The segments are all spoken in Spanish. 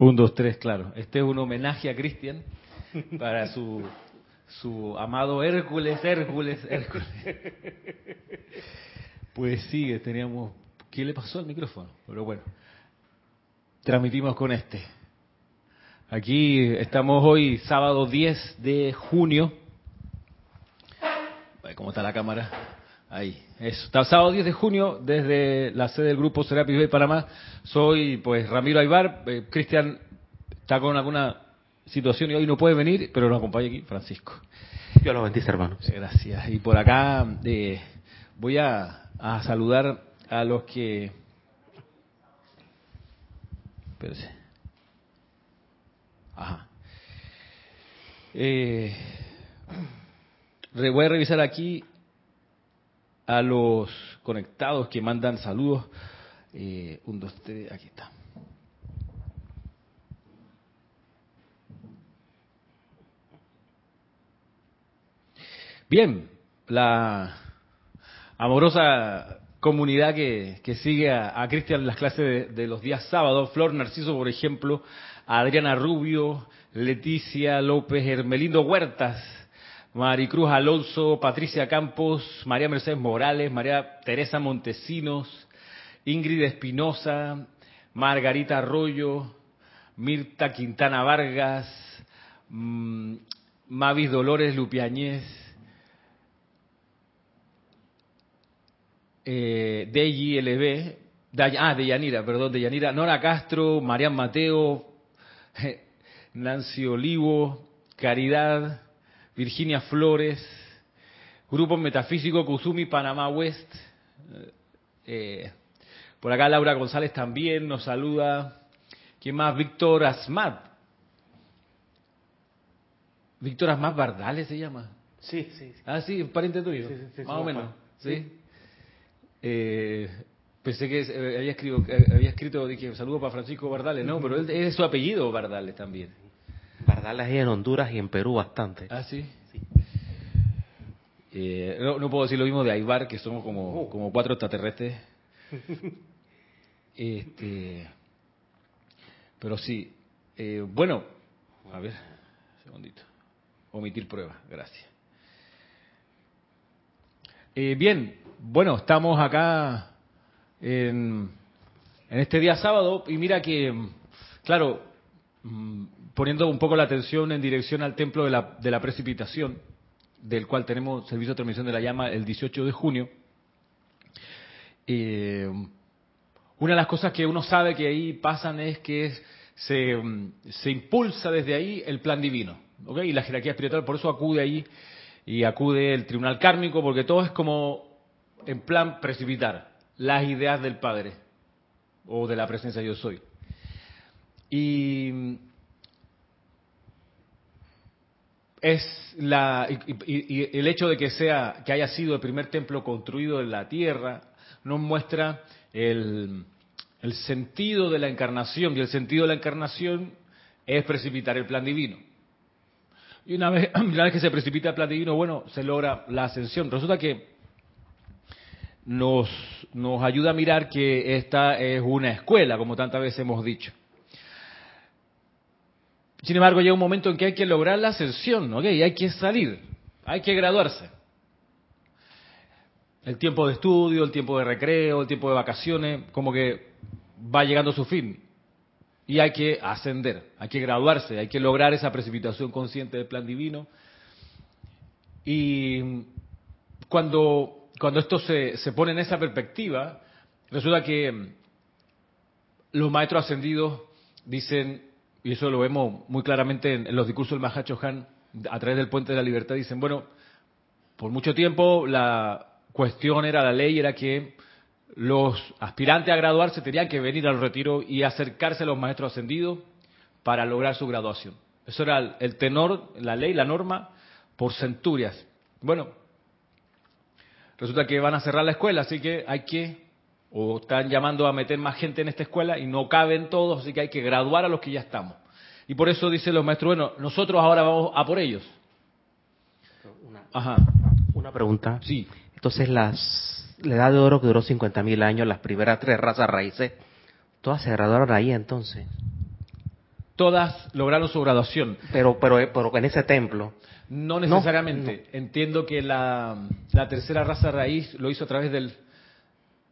Un, dos, tres, claro. Este es un homenaje a Cristian para su, su amado Hércules, Hércules, Hércules. Pues sí, teníamos... ¿Qué le pasó al micrófono? Pero bueno, transmitimos con este. Aquí estamos hoy, sábado 10 de junio. ¿Cómo está la cámara? Ahí, eso. Está sábado 10 de junio desde la sede del grupo Serapis Bay Panamá. Soy pues Ramiro Aybar. Eh, Cristian está con alguna situación y hoy no puede venir, pero nos acompaña aquí Francisco. Yo lo bendice, hermano. Gracias. Y por acá eh, voy a, a saludar a los que... Espérese. Ajá. Eh, voy a revisar aquí a los conectados que mandan saludos. Eh, un, dos, tres, aquí está. Bien, la amorosa comunidad que, que sigue a, Cristian en las clases de, de, los días sábados, Flor Narciso, por ejemplo, Adriana Rubio, Leticia López, Hermelindo Huertas, Maricruz Alonso, Patricia Campos, María Mercedes Morales, María Teresa Montesinos, Ingrid Espinosa, Margarita Arroyo, Mirta Quintana Vargas, mmm, Mavis Dolores Lupiañez, eh, Deji LB, de, ah, de Yanira, perdón, de Yanira, Nora Castro, Marian Mateo, Nancy Olivo, Caridad, Virginia Flores, Grupo Metafísico Kuzumi Panamá West. Eh, por acá Laura González también nos saluda. ¿Quién más? Víctor Asmat. Víctor Asmat Bardales se llama. Sí, sí. sí. Ah, sí, pariente tuyo. Sí, sí, sí, más o menos. Sí. Eh, pensé que eh, había escrito, eh, había escrito dije, saludo para Francisco Bardales. No, pero él, es su apellido Bardales también. Bardales hay en Honduras y en Perú bastante. Ah, sí. Sí. Eh, no, no puedo decir lo mismo de Aibar, que somos como, como cuatro extraterrestres. Este, pero sí. Eh, bueno, a ver, un segundito. Omitir pruebas, gracias. Eh, bien, bueno, estamos acá en, en este día sábado y mira que, claro, mm, poniendo un poco la atención en dirección al templo de la, precipitación, del cual tenemos servicio de transmisión de la llama el 18 de junio, eh, una de las cosas que uno sabe que ahí pasan es que es, se, impulsa desde ahí el plan divino. Y la jerarquía espiritual, por eso acude ahí y acude el tribunal kármico, porque todo es como en plan precipitar las ideas del Padre o de la presencia yo soy. Y es la y, el hecho de que sea que haya sido el primer templo construido en la tierra nos muestra el, el sentido de la encarnación y el sentido de la encarnación es precipitar el plan divino. Y una vez, una vez que se precipita el plan divino, bueno, se logra la ascensión. Resulta que nos, nos ayuda a mirar que esta es una escuela, como tantas veces hemos dicho. Sin embargo, llega un momento en que hay que lograr la ascensión, ¿ok? Y hay que salir, hay que graduarse. El tiempo de estudio, el tiempo de recreo, el tiempo de vacaciones, como que va llegando a su fin. Y hay que ascender, hay que graduarse, hay que lograr esa precipitación consciente del plan divino. Y cuando, cuando esto se, se pone en esa perspectiva, resulta que los maestros ascendidos dicen, y eso lo vemos muy claramente en, los discursos del Mahacho Han, a través del Puente de la Libertad, dicen, bueno, por mucho tiempo la cuestión era, la ley era que los aspirantes a graduarse tenían que venir al retiro y acercarse a los maestros ascendidos para lograr su graduación. Eso era el, el tenor, la ley, la norma, por centurias. Bueno, resulta que van a cerrar la escuela, así que hay que, o están llamando a meter más gente en esta escuela y no caben todos, así que hay que graduar a los que ya estamos. Y por eso dicen los maestros, bueno, nosotros ahora vamos a por ellos. Una, Ajá. una pregunta. Sí. Entonces, las, la edad de oro que duró 50.000 años, las primeras tres razas raíces, todas se graduaron ahí entonces. todas lograron su graduación. Pero, pero, pero en ese templo. No necesariamente. Entiendo que la, la tercera raza raíz lo hizo a través del...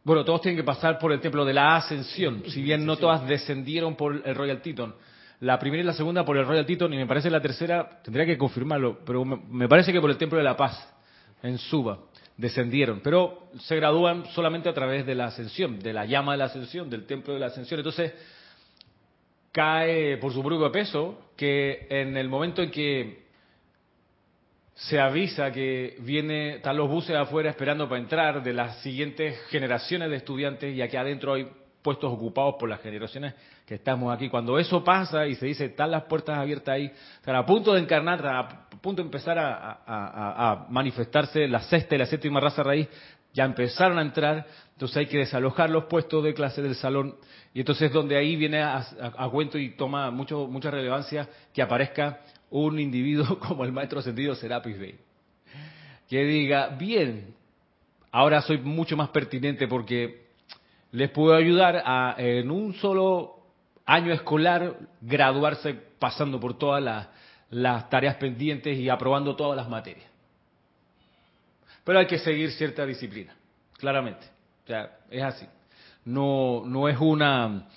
Bueno, todos tienen que pasar por el templo de la ascensión, si bien no todas descendieron por el Royal Teton. La primera y la segunda por el Royal Teton y me parece la tercera, tendría que confirmarlo, pero me, parece que por el Templo de la Paz, en Suba, descendieron. Pero se gradúan solamente a través de la ascensión, de la llama de la ascensión, del Templo de la ascensión. Entonces, cae por su propio peso que en el momento en que se avisa que viene, están los buses afuera esperando para entrar de las siguientes generaciones de estudiantes y aquí adentro hay puestos ocupados por las generaciones que estamos aquí. Cuando eso pasa y se dice, están las puertas abiertas ahí, están a punto de encarnar, a punto de empezar a, manifestarse la sexta y la séptima raza raíz, ya empezaron a entrar, entonces hay que desalojar los puestos de clase del salón y entonces donde ahí viene a, cuento y toma mucho, mucha relevancia que aparezca un individuo como el maestro ascendido Serapis Bey. Que diga, bien, ahora soy mucho más pertinente porque les puedo ayudar a en un solo año escolar graduarse pasando por todas las, las tareas pendientes y aprobando todas las materias. Pero hay que seguir cierta disciplina, claramente. O sea, es así no, no es una,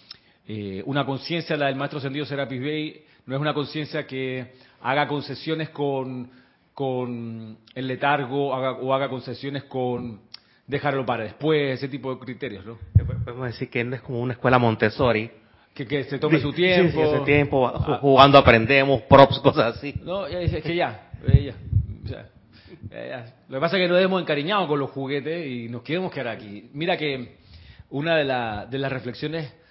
eh, una conciencia, la del maestro ascendido Serapis Bey, no es una conciencia que haga concesiones con, con el letargo o haga concesiones con dejarlo para después, ese tipo de criterios, ¿no? Podemos decir que es como una escuela Montessori. Que, que se tome su tiempo. Sí, tiempo, ah. jugando aprendemos, props, cosas así. No, es, que ya, ya, ya, Lo que pasa es que nos hemos encariñado con los juguetes y nos queremos quedar aquí. Mira que una de, las reflexiones eh,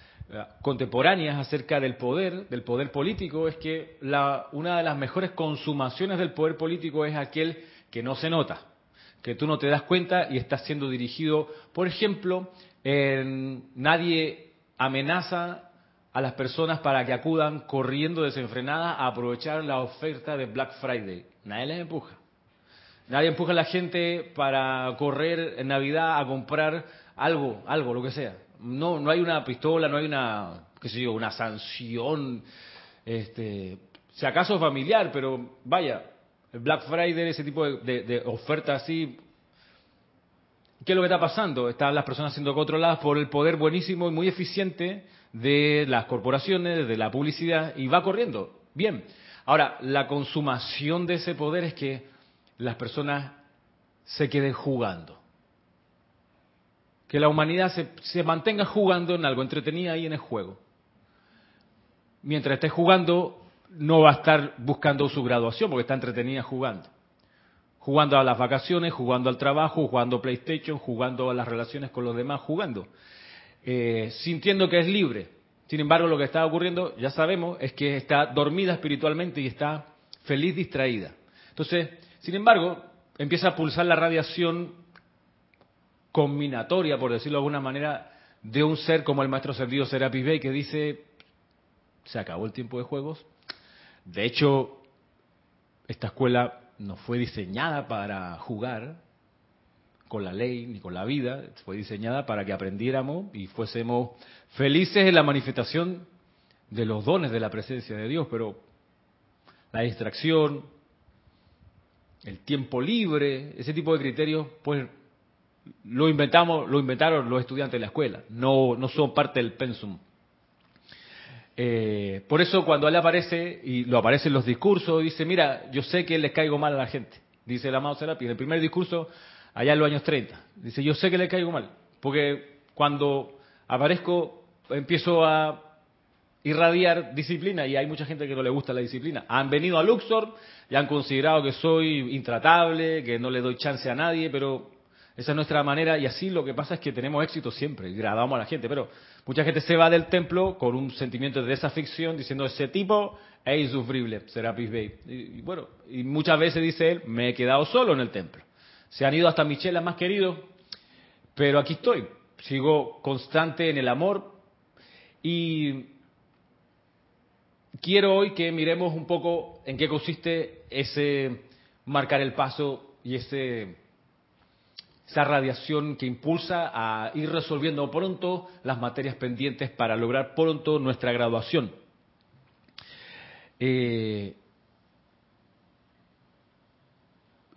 contemporáneas acerca del poder, del poder político, es que una de las mejores consumaciones del poder político es aquel que no se nota, que tú no te das cuenta y estás siendo dirigido, por ejemplo, nadie amenaza a las personas para que acudan corriendo desenfrenadas a aprovechar la oferta de Black Friday. Nadie les empuja. Nadie empuja a la gente para correr en Navidad a comprar algo, algo, lo que sea. No, no hay una pistola, no hay una, qué sé yo, una sanción, este, si acaso familiar, pero vaya, el Black Friday, ese tipo de, de, ofertas así, ¿qué es lo que está pasando? Están las personas siendo controladas por el poder buenísimo y muy eficiente de las corporaciones, de la publicidad, y va corriendo. Bien. Ahora, la consumación de ese poder es que las personas se queden jugando que la humanidad se, mantenga jugando en algo entretenida ahí en el juego. Mientras esté jugando, no va a estar buscando su graduación porque está entretenida jugando. Jugando a las vacaciones, jugando al trabajo, jugando PlayStation, jugando a las relaciones con los demás, jugando. Eh, sintiendo que es libre. Sin embargo, lo que está ocurriendo, ya sabemos, es que está dormida espiritualmente y está feliz distraída. Entonces, sin embargo, empieza a pulsar la radiación combinatoria, por decirlo de alguna manera, de un ser como el maestro servido Serapis Bey, que dice, se acabó el tiempo de juegos. De hecho, esta escuela no fue diseñada para jugar con la ley ni con la vida, fue diseñada para que aprendiéramos y fuésemos felices en la manifestación de los dones de la presencia de Dios, pero la distracción, el tiempo libre, ese tipo de criterios, pues lo inventamos, lo inventaron los estudiantes de la escuela, no, no son parte del pensum. Eh, por eso cuando él aparece, y lo aparece en los discursos, dice, mira, yo sé que les caigo mal a la gente, dice el amado Serapi, en el primer discurso, allá en los años 30, dice, yo sé que les caigo mal, porque cuando aparezco, empiezo a irradiar disciplina y hay mucha gente que no le gusta la disciplina. Han venido a Luxor y han considerado que soy intratable, que no le doy chance a nadie, pero esa es nuestra manera y así lo que pasa es que tenemos éxito siempre y agradamos a la gente, pero mucha gente se va del templo con un sentimiento de desafección diciendo ese tipo es insufrible, será Bey. Y, bueno, y muchas veces dice él, me he quedado solo en el templo. Se han ido hasta Michela más querido, pero aquí estoy, sigo constante en el amor y quiero hoy que miremos un poco en qué consiste ese marcar el paso y ese esa radiación que impulsa a ir resolviendo pronto las materias pendientes para lograr pronto nuestra graduación. Eh,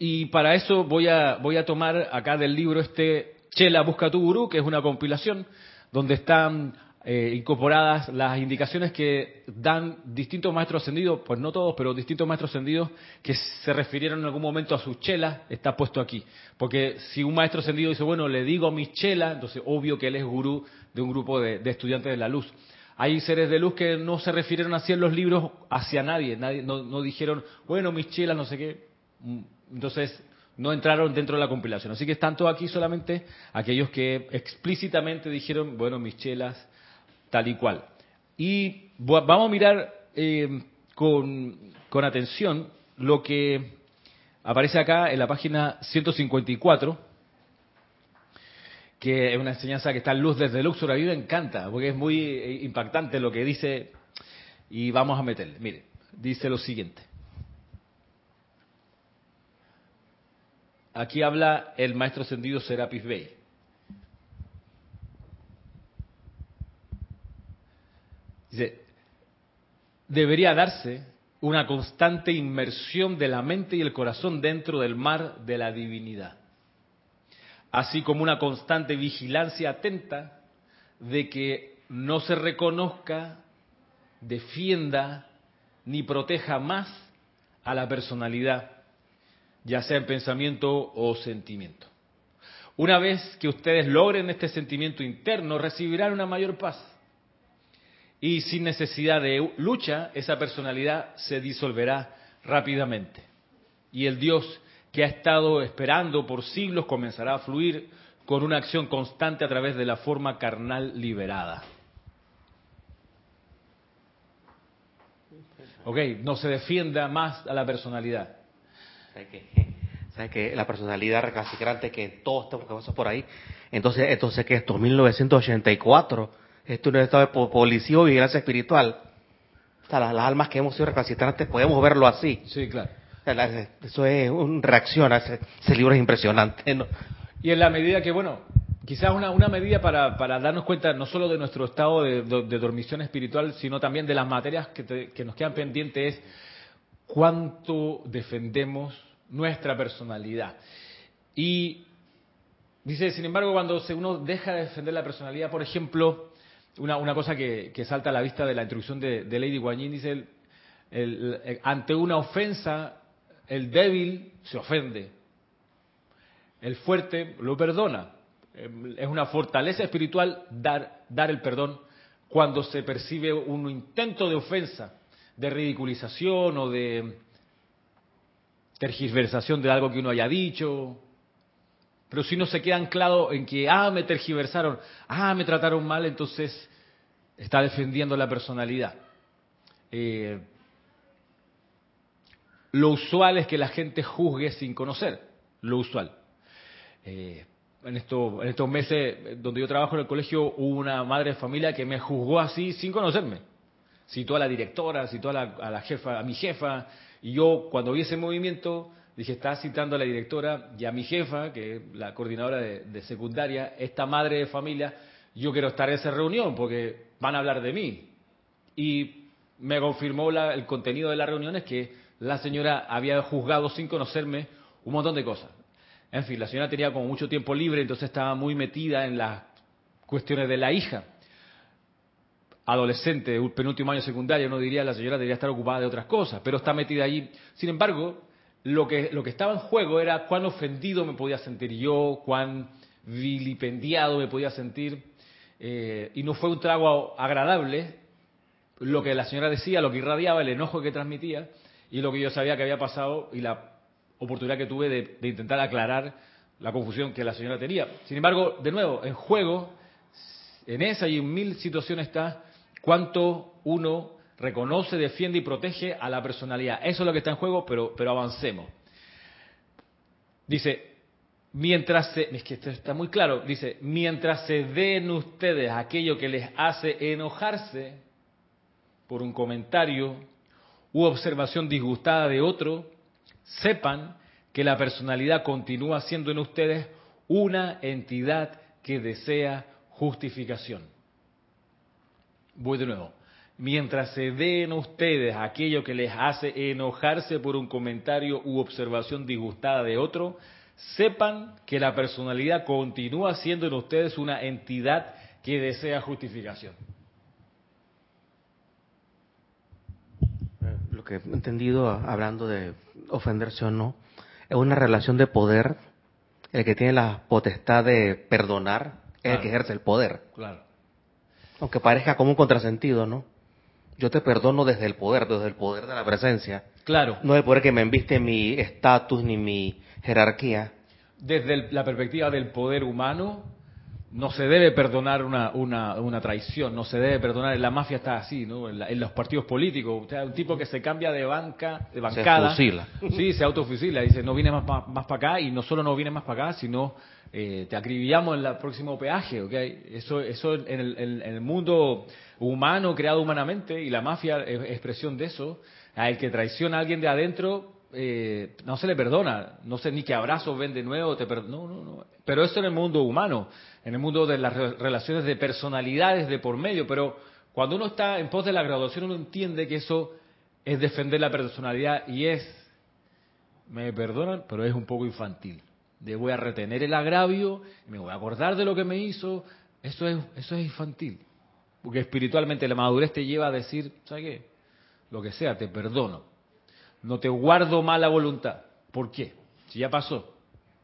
y para eso voy a, voy a tomar acá del libro este Chela Busca tu Gurú, que es una compilación donde están eh, incorporadas las indicaciones que dan distintos maestros ascendidos, pues no todos, pero distintos maestros ascendidos que se refirieron en algún momento a sus chelas, está puesto aquí. Porque si un maestro ascendido dice, bueno, le digo a mis chelas, entonces obvio que él es gurú de un grupo de, estudiantes de la luz. Hay seres de luz que no se refirieron así en los libros hacia nadie, nadie no, no dijeron, bueno, mis chelas, no sé qué. Entonces, no entraron dentro de la compilación. Así que están todos aquí solamente aquellos que explícitamente dijeron, bueno, mis chelas, tal y cual. Y vamos a mirar eh, con, con atención lo que aparece acá en la página 154, que es una enseñanza que está en luz desde Luxor. A mí encanta, porque es muy eh, impactante lo que dice, y vamos a meterle. Mire, dice lo siguiente. Aquí habla el maestro ascendido Serapis Bey. Dice, debería darse una constante inmersión de la mente y el corazón dentro del mar de la divinidad, así como una constante vigilancia atenta de que no se reconozca, defienda ni proteja más a la personalidad ya sea en pensamiento o sentimiento. Una vez que ustedes logren este sentimiento interno, recibirán una mayor paz. Y sin necesidad de lucha, esa personalidad se disolverá rápidamente. Y el Dios que ha estado esperando por siglos comenzará a fluir con una acción constante a través de la forma carnal liberada. Ok, no se defienda más a la personalidad ¿Sabes que, La personalidad recalcitrante que todos que pasar por ahí. Entonces, entonces que esto, 1984, esto es un estado de policía o vigilancia espiritual. O sea, las, almas que hemos sido recalcitrantes podemos verlo así. Sí, claro. eso es una reacción, ese, ese libro es impresionante. Y en la medida que, bueno, quizás una, una medida para, para, darnos cuenta no solo de nuestro estado de, de, dormición espiritual, sino también de las materias que, que nos quedan pendientes es cuánto defendemos nuestra personalidad. Y dice, sin embargo, cuando uno deja de defender la personalidad, por ejemplo, una, cosa que, salta a la vista de la introducción de, Lady Guanyin, dice, el, ante una ofensa, el débil se ofende, el fuerte lo perdona. Es una fortaleza espiritual dar, dar el perdón cuando se percibe un intento de ofensa de ridiculización o de tergiversación de algo que uno haya dicho. Pero si no se queda anclado en que, ah, me tergiversaron, ah, me trataron mal, entonces está defendiendo la personalidad. Eh, lo usual es que la gente juzgue sin conocer, lo usual. Eh, en, esto, en estos meses donde yo trabajo en el colegio hubo una madre de familia que me juzgó así sin conocerme citó a la directora, citó a la, jefa, a mi jefa, y yo cuando vi ese movimiento dije, está citando a la directora y a mi jefa, que es la coordinadora de, secundaria, esta madre de familia, yo quiero estar en esa reunión porque van a hablar de mí. Y me confirmó el contenido de la reunión es que la señora había juzgado sin conocerme un montón de cosas. En fin, la señora tenía como mucho tiempo libre, entonces estaba muy metida en las cuestiones de la hija adolescente, penúltimo año secundario, uno diría la señora debería estar ocupada de otras cosas, pero está metida allí. Sin embargo, lo que, lo que estaba en juego era cuán ofendido me podía sentir yo, cuán vilipendiado me podía sentir, eh, y no fue un trago agradable lo que la señora decía, lo que irradiaba, el enojo que transmitía, y lo que yo sabía que había pasado y la oportunidad que tuve de, de intentar aclarar la confusión que la señora tenía. Sin embargo, de nuevo, en juego, en esa y en mil situaciones está cuánto uno reconoce, defiende y protege a la personalidad. Eso es lo que está en juego, pero, pero avancemos. Dice, mientras se, es que esto está muy claro, dice, mientras se den ustedes aquello que les hace enojarse por un comentario u observación disgustada de otro, sepan que la personalidad continúa siendo en ustedes una entidad que desea justificación. Voy de nuevo. Mientras se den ustedes aquello que les hace enojarse por un comentario u observación disgustada de otro, sepan que la personalidad continúa siendo en ustedes una entidad que desea justificación. Lo que he entendido hablando de ofenderse o no, es una relación de poder. El que tiene la potestad de perdonar es el que ejerce el poder. Claro. Aunque parezca como un contrasentido, ¿no? Yo te perdono desde el poder, desde el poder de la presencia. Claro. No el poder que me enviste mi estatus ni mi jerarquía. Desde la perspectiva del poder humano, no se debe perdonar una, una, una, traición, no se debe perdonar. La mafia está así, ¿no? En, los partidos políticos. O sea, un tipo que se cambia de banca, de bancada. Se fusila. Sí, se autofusila. Dice, no viene más, más, para acá y no solo no viene más para acá, sino eh, te acribillamos en el próximo peaje, ¿ok? Eso, eso en el, en el mundo humano, creado humanamente, y la mafia es expresión de eso. Al que traiciona a alguien de adentro, eh, no se le perdona, no sé ni qué abrazo ven de nuevo, te no, no, no. Pero esto en el mundo humano, en el mundo de las relaciones de personalidades de por medio, pero cuando uno está en pos de la graduación uno entiende que eso es defender la personalidad y es, me perdonan, pero es un poco infantil. De voy a retener el agravio, me voy a acordar de lo que me hizo, eso es, eso es infantil. Porque espiritualmente la madurez te lleva a decir, ¿sabes qué? Lo que sea, te perdono. No te guardo mala voluntad. ¿Por qué? Si ya pasó.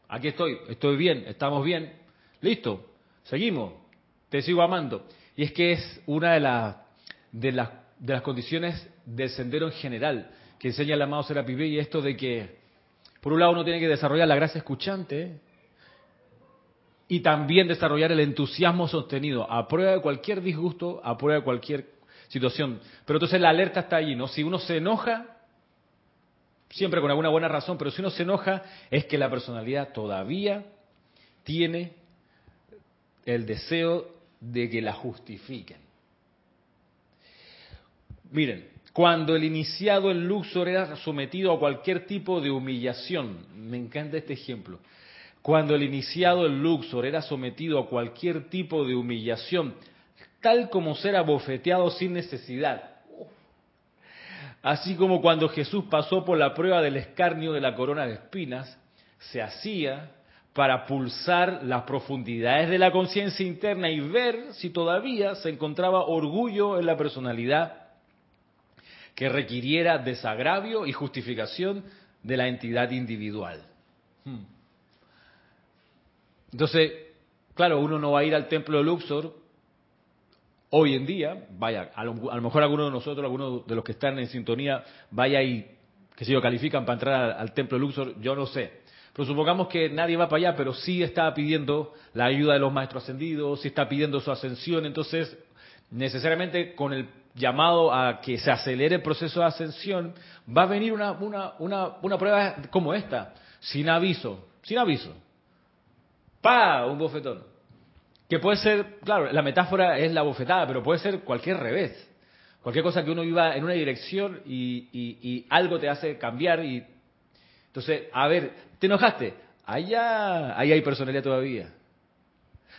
Aquí estoy, estoy bien, estamos bien. Listo, seguimos. Te sigo amando. Y es que es una de, las de, las, de las condiciones del sendero en general que enseña el amado Serapi y esto de que, por un lado, uno tiene que desarrollar la gracia escuchante, y también desarrollar el entusiasmo sostenido a prueba de cualquier disgusto, a prueba de cualquier situación. Pero entonces la alerta está allí, ¿no? Si uno se enoja, siempre con alguna buena razón, pero si uno se enoja es que la personalidad todavía tiene el deseo de que la justifiquen. Miren, cuando el iniciado en Luxor era sometido a cualquier tipo de humillación, me encanta este ejemplo, cuando el iniciado en Luxor era sometido a cualquier tipo de humillación, tal como ser abofeteado sin necesidad. Así como cuando Jesús pasó por la prueba del escarnio de la corona de espinas, se hacía para pulsar las profundidades de la conciencia interna y ver si todavía se encontraba orgullo en la personalidad que requiriera desagravio y justificación de la entidad individual. Hmm. Entonces, claro, uno no va a ir al templo de Luxor hoy en día, vaya, a lo, mejor alguno de nosotros, algunos de los que están en sintonía, vaya y, que si lo califican para entrar al, templo de Luxor, yo no sé. Pero supongamos que nadie va para allá, pero sí está pidiendo la ayuda de los maestros ascendidos, sí está pidiendo su ascensión, entonces necesariamente con el llamado a que se acelere el proceso de ascensión, va a venir una, una, una, una prueba como esta, sin aviso, sin aviso. ¡Pa! Un bofetón. Que puede ser, claro, la metáfora es la bofetada, pero puede ser cualquier revés. Cualquier cosa que uno iba en una dirección y, algo te hace cambiar y... Entonces, a ver, ¿te enojaste? Allá, ahí hay personalidad todavía.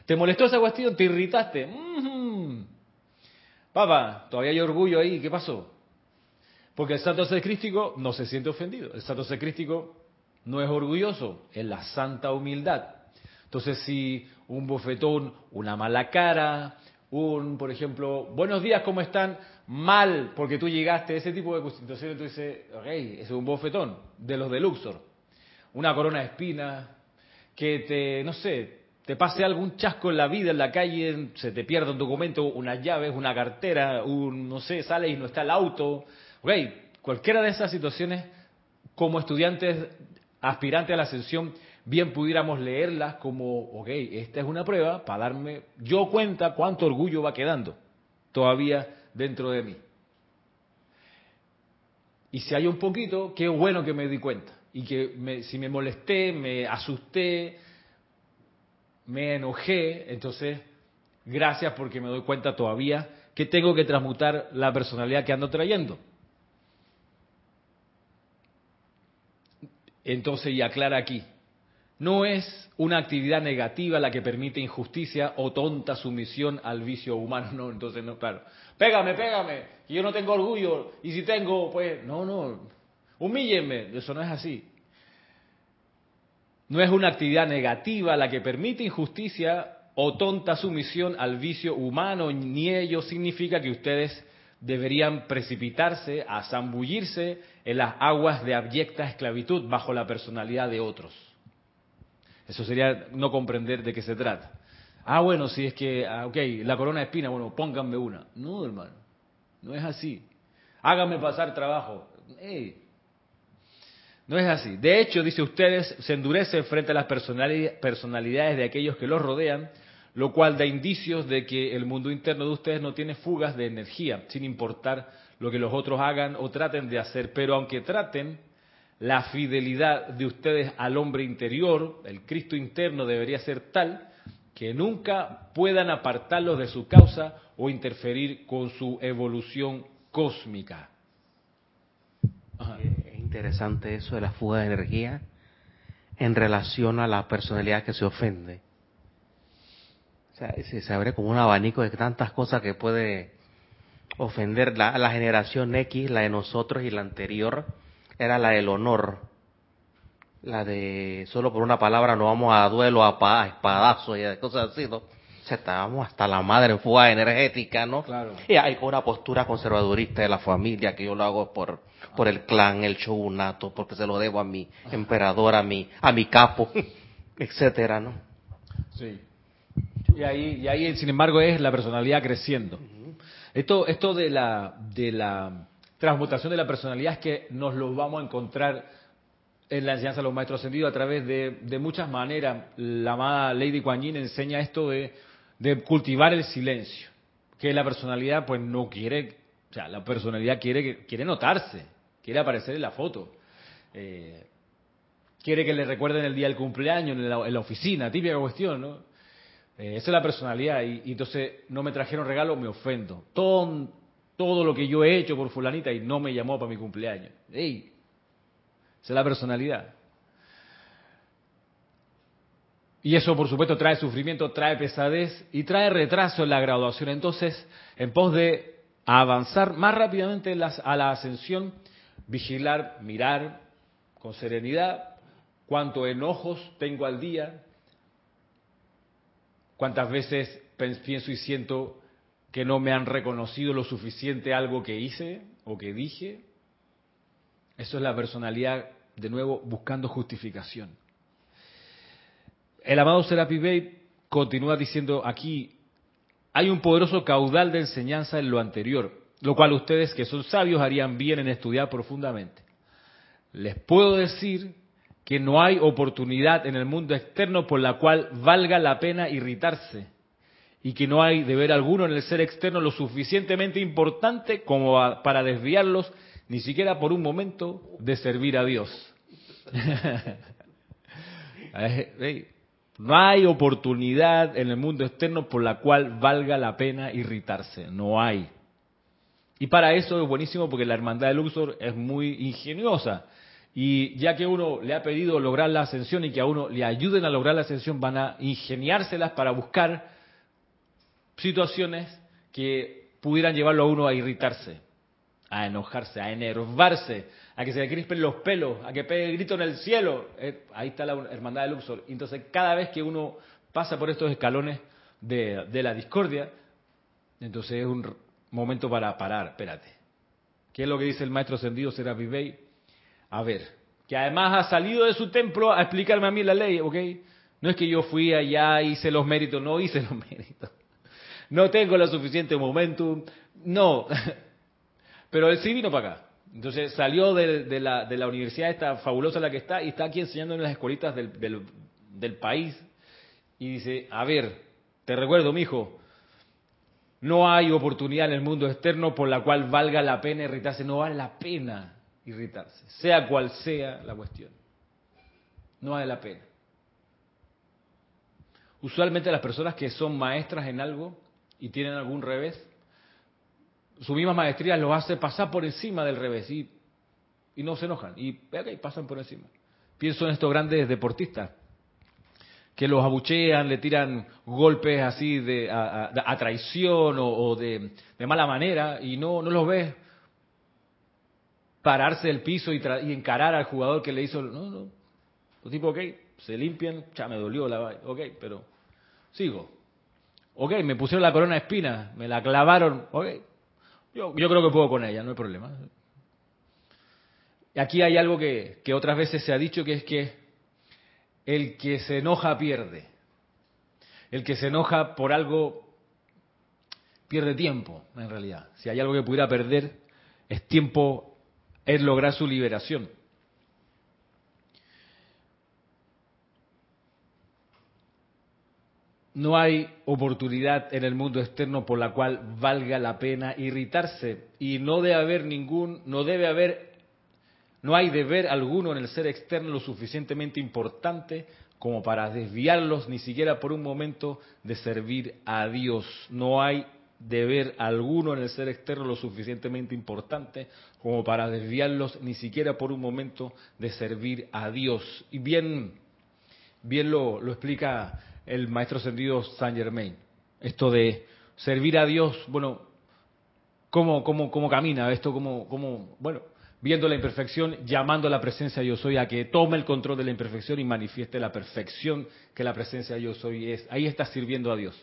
¿Te molestó esa cuestión? ¿Te irritaste? Papá, todavía hay orgullo ahí, ¿qué pasó? Porque el santo ser crístico no se siente ofendido. El santo ser crístico no es orgulloso, es la santa humildad. Entonces, si un bofetón, una mala cara, un, por ejemplo, buenos días, ¿cómo están? Mal, porque tú llegaste, ese tipo de situaciones, tú dices, ok, es un bofetón, de los de Luxor. Una corona de espinas, que te, no sé, te pase algún chasco en la vida, en la calle, se te pierda un documento, unas llaves, una cartera, un, no sé, sales y no está el auto. Ok, cualquiera de esas situaciones, como estudiantes aspirantes a la ascensión, bien pudiéramos leerlas como, ok, esta es una prueba para darme yo cuenta cuánto orgullo va quedando todavía dentro de mí. Y si hay un poquito, qué bueno que me di cuenta. Y que si me molesté, me asusté, me enojé, entonces gracias porque me doy cuenta todavía que tengo que transmutar la personalidad que ando trayendo. Entonces, y aclara aquí, no es una actividad negativa la que permite injusticia o tonta sumisión al vicio humano, no, entonces no, claro. Pégame, pégame, que yo no tengo orgullo, y si tengo, pues, no, no, humíllenme, eso no es así. No es una actividad negativa la que permite injusticia o tonta sumisión al vicio humano, ni ello significa que ustedes deberían precipitarse a zambullirse en las aguas de abyecta esclavitud bajo la personalidad de otros. Eso sería no comprender de qué se trata. Ah, bueno, si es que, ah, ok, la corona de espina, bueno, pónganme una. No, hermano, no es así. Háganme pasar trabajo. no es así. De hecho, dice ustedes, se endurece frente a las personalidades de aquellos que los rodean, lo cual da indicios de que el mundo interno de ustedes no tiene fugas de energía, sin importar lo que los otros hagan o traten de hacer. Pero aunque traten, la fidelidad de ustedes al hombre interior, el Cristo interno, debería ser tal que nunca puedan apartarlos de su causa o interferir con su evolución cósmica. Es interesante eso de la fuga de energía en relación a la personalidad que se ofende. O sea, se abre como un abanico de tantas cosas que puede ofender la, la generación X, la de nosotros y la anterior era la del honor, la de solo por una palabra no vamos a duelo, a, espadazo y cosas así, ¿no? O sea, estábamos hasta la madre en fuga energética, ¿no? Claro. Y hay con una postura conservadurista de la familia, que yo lo hago por, por el clan, el shogunato, porque se lo debo a mi emperador, a mi, a mi capo, etcétera, ¿no? Sí. Y ahí, y ahí, sin embargo, es la personalidad creciendo. Esto, esto de la, de la transmutación de la personalidad es que nos lo vamos a encontrar en la enseñanza de los maestros ascendidos a través de, muchas maneras. La amada Lady Kuan Yin enseña esto de, cultivar el silencio, que la personalidad pues no quiere, o sea, la personalidad quiere, quiere notarse, quiere aparecer en la foto. Eh, quiere que le recuerden el día del cumpleaños en la, oficina, típica cuestión, ¿no? Eh, esa es la personalidad y, y, entonces no me trajeron regalo, me ofendo. Todo, todo lo que yo he hecho por fulanita y no me llamó para mi cumpleaños. ¡Ey! Esa es la personalidad. Y eso, por supuesto, trae sufrimiento, trae pesadez y trae retraso en la graduación. Entonces, en pos de avanzar más rápidamente a la ascensión, vigilar, mirar con serenidad cuántos enojos tengo al día, cuántas veces pienso y siento que no me han reconocido lo suficiente algo que hice o que dije. Eso es la personalidad, de nuevo, buscando justificación. El amado Serapi Bey continúa diciendo aquí, hay un poderoso caudal de enseñanza en lo anterior, lo cual ustedes que son sabios harían bien en estudiar profundamente. Les puedo decir que no hay oportunidad en el mundo externo por la cual valga la pena irritarse y que no hay deber alguno en el ser externo lo suficientemente importante como para desviarlos ni siquiera por un momento de servir a Dios. no hay oportunidad en el mundo externo por la cual valga la pena irritarse, no hay. Y para eso es buenísimo porque la hermandad de Luxor es muy ingeniosa. Y ya que uno le ha pedido lograr la ascensión y que a uno le ayuden a lograr la ascensión, van a ingeniárselas para buscar situaciones que pudieran llevarlo a uno a irritarse, a enojarse, a enervarse, a que se le crispen los pelos, a que pegue el grito en el cielo. Eh, ahí está la hermandad de Luxor. Entonces, cada vez que uno pasa por estos escalones de, la discordia, entonces es un momento para parar, espérate. ¿Qué es lo que dice el maestro ascendido Serapi Bey? A ver, que además ha salido de su templo a explicarme a mí la ley, ¿ok? No es que yo fui allá, hice los méritos, no hice los méritos no tengo lo suficiente momentum, no. Pero él sí vino para acá. Entonces salió de, la, la universidad esta fabulosa la que está y está aquí enseñando en las escuelitas del, del, país. Y dice, a ver, te recuerdo, mi hijo, no hay oportunidad en el mundo externo por la cual valga la pena irritarse. No vale la pena irritarse, sea cual sea la cuestión. No vale la pena. Usualmente las personas que son maestras en algo y tienen algún revés, su misma maestría los hace pasar por encima del revés y, y no se enojan y, pasan por encima. Pienso en estos grandes deportistas, que los abuchean, le tiran golpes así de a, traición o, de, mala manera y no, no los ves pararse del piso y, y, encarar al jugador que le hizo... No, no. Los tipos, ok, se limpian, ya me dolió la ok, pero sigo. Ok, me pusieron la corona de espinas, me la clavaron, ok, yo, yo creo que puedo con ella, no hay problema. Aquí hay algo que, que otras veces se ha dicho, que es que el que se enoja pierde. El que se enoja por algo pierde tiempo, en realidad. Si hay algo que pudiera perder, es tiempo, es lograr su liberación. No hay oportunidad en el mundo externo por la cual valga la pena irritarse y no debe haber ningún, no debe haber, no hay deber alguno en el ser externo lo suficientemente importante como para desviarlos ni siquiera por un momento de servir a Dios. No hay deber alguno en el ser externo lo suficientemente importante como para desviarlos ni siquiera por un momento de servir a Dios. Y bien, bien lo, lo explica el maestro ascendido Saint Germain. Esto de servir a Dios, bueno, ¿cómo, cómo, cómo camina esto? ¿Cómo, cómo, bueno, viendo la imperfección, llamando a la presencia yo soy a que tome el control de la imperfección y manifieste la perfección que la presencia yo soy es. Ahí estás sirviendo a Dios.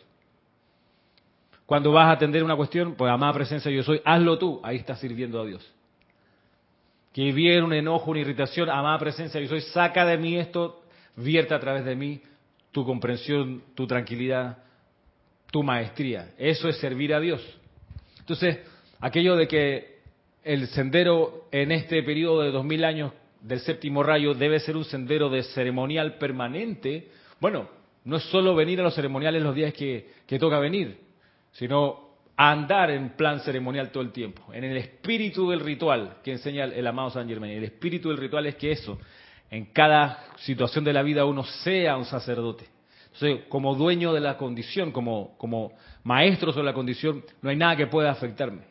Cuando vas a atender una cuestión, pues amada presencia yo soy, hazlo tú, ahí estás sirviendo a Dios. Que viene un enojo, una irritación, amada presencia yo soy, saca de mí esto, vierte a través de mí, tu comprensión, tu tranquilidad, tu maestría. Eso es servir a Dios. Entonces, aquello de que el sendero en este periodo de dos mil años del séptimo rayo debe ser un sendero de ceremonial permanente, bueno, no es solo venir a los ceremoniales los días que, que toca venir, sino andar en plan ceremonial todo el tiempo, en el espíritu del ritual que enseña el, amado San Germain. El espíritu del ritual es que eso, en cada situación de la vida uno sea un sacerdote. Entonces, como dueño de la condición, como, maestro sobre la condición, no hay nada que pueda afectarme.